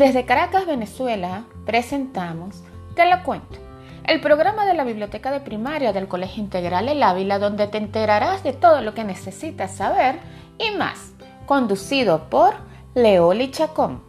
Desde Caracas, Venezuela, presentamos Te lo cuento, el programa de la Biblioteca de Primaria del Colegio Integral El Ávila, donde te enterarás de todo lo que necesitas saber y más, conducido por Leoli Chacón.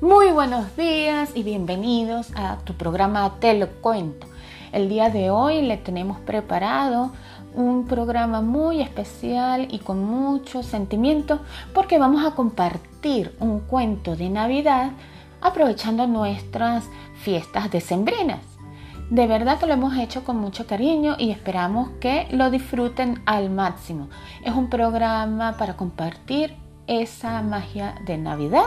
Muy buenos días y bienvenidos a tu programa Te lo cuento. El día de hoy le tenemos preparado un programa muy especial y con mucho sentimiento porque vamos a compartir un cuento de Navidad aprovechando nuestras fiestas decembrinas. De verdad que lo hemos hecho con mucho cariño y esperamos que lo disfruten al máximo. Es un programa para compartir esa magia de Navidad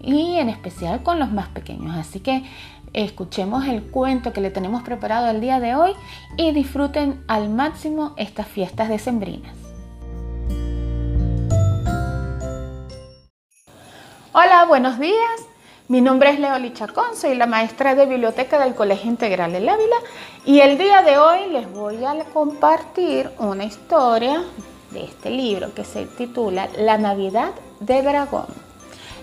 y en especial con los más pequeños. Así que escuchemos el cuento que le tenemos preparado el día de hoy y disfruten al máximo estas fiestas decembrinas. Hola, buenos días. Mi nombre es Leoli Chacón, soy la maestra de biblioteca del Colegio Integral del Ávila y el día de hoy les voy a compartir una historia de este libro que se titula La Navidad de Dragón.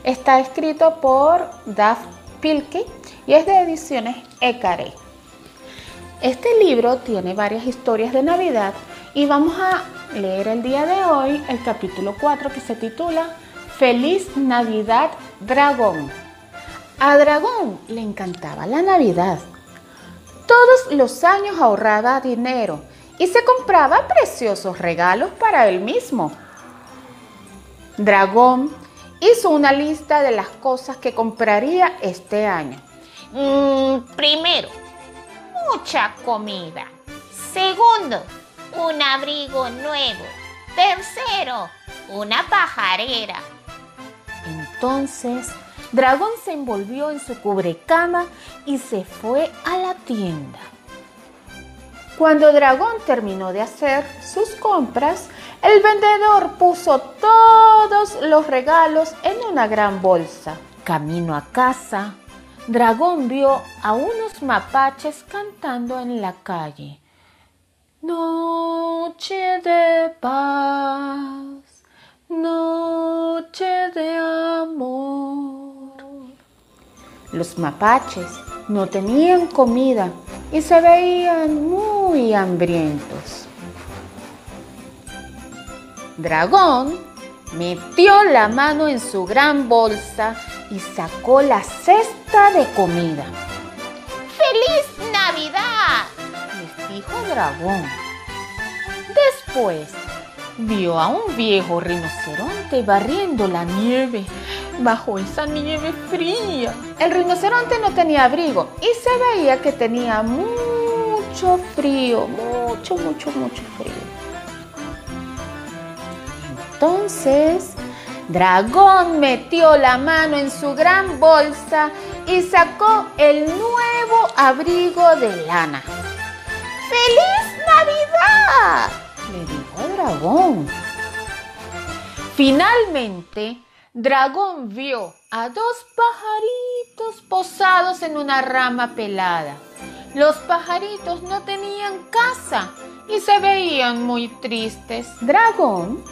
Está escrito por Duff Y es de ediciones Ecaré. Este libro tiene varias historias de Navidad y vamos a leer el día de hoy el capítulo 4 que se titula Feliz Navidad Dragón. A Dragón le encantaba la Navidad. Todos los años ahorraba dinero y se compraba preciosos regalos para él mismo. Dragón hizo una lista de las cosas que compraría este año. Mm, primero, mucha comida. Segundo, un abrigo nuevo. Tercero, una pajarera. Entonces, Dragón se envolvió en su cubrecama y se fue a la tienda. Cuando Dragón terminó de hacer sus compras, el vendedor puso todos los regalos en una gran bolsa. Camino a casa, Dragón vio a unos mapaches cantando en la calle. Noche de paz, noche de amor. Los mapaches no tenían comida y se veían muy hambrientos. Dragón metió la mano en su gran bolsa y sacó la cesta de comida. ¡Feliz Navidad! les dijo Dragón. Después vio a un viejo rinoceronte barriendo la nieve bajo esa nieve fría. El rinoceronte no tenía abrigo y se veía que tenía mucho frío, mucho, mucho, mucho frío. Entonces, Dragón metió la mano en su gran bolsa y sacó el nuevo abrigo de lana. ¡Feliz Navidad! le dijo Dragón. Finalmente, Dragón vio a dos pajaritos posados en una rama pelada. Los pajaritos no tenían casa y se veían muy tristes. Dragón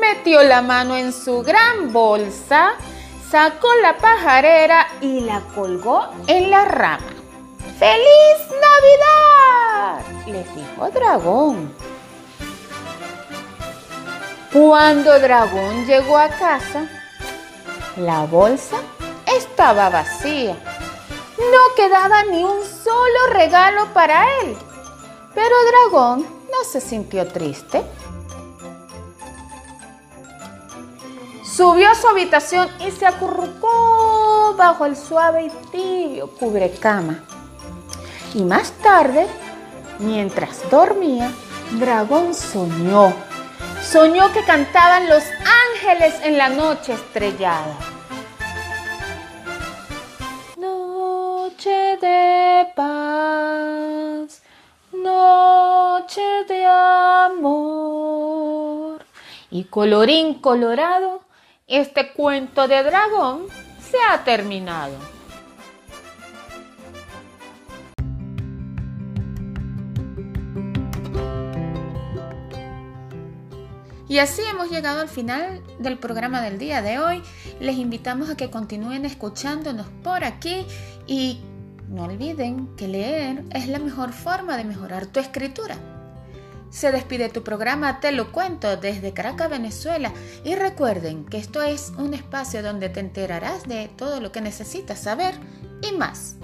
metió la mano en su gran bolsa, sacó la pajarera y la colgó en la rama. ¡Feliz Navidad! les dijo Dragón. Cuando Dragón llegó a casa, la bolsa estaba vacía. No quedaba ni un solo regalo para él. Pero Dragón no se sintió triste. Subió a su habitación y se acurrucó bajo el suave y tibio cubrecama. Y más tarde, mientras dormía, Dragón soñó. Soñó que cantaban los ángeles en la noche estrellada. Noche de paz, noche de amor. Y colorín colorado, este cuento de dragón se ha terminado. Y así hemos llegado al final del programa del día de hoy. Les invitamos a que continúen escuchándonos por aquí y no olviden que leer es la mejor forma de mejorar tu escritura. Se despide tu programa Te lo cuento desde Caracas, Venezuela y recuerden que esto es un espacio donde te enterarás de todo lo que necesitas saber y más.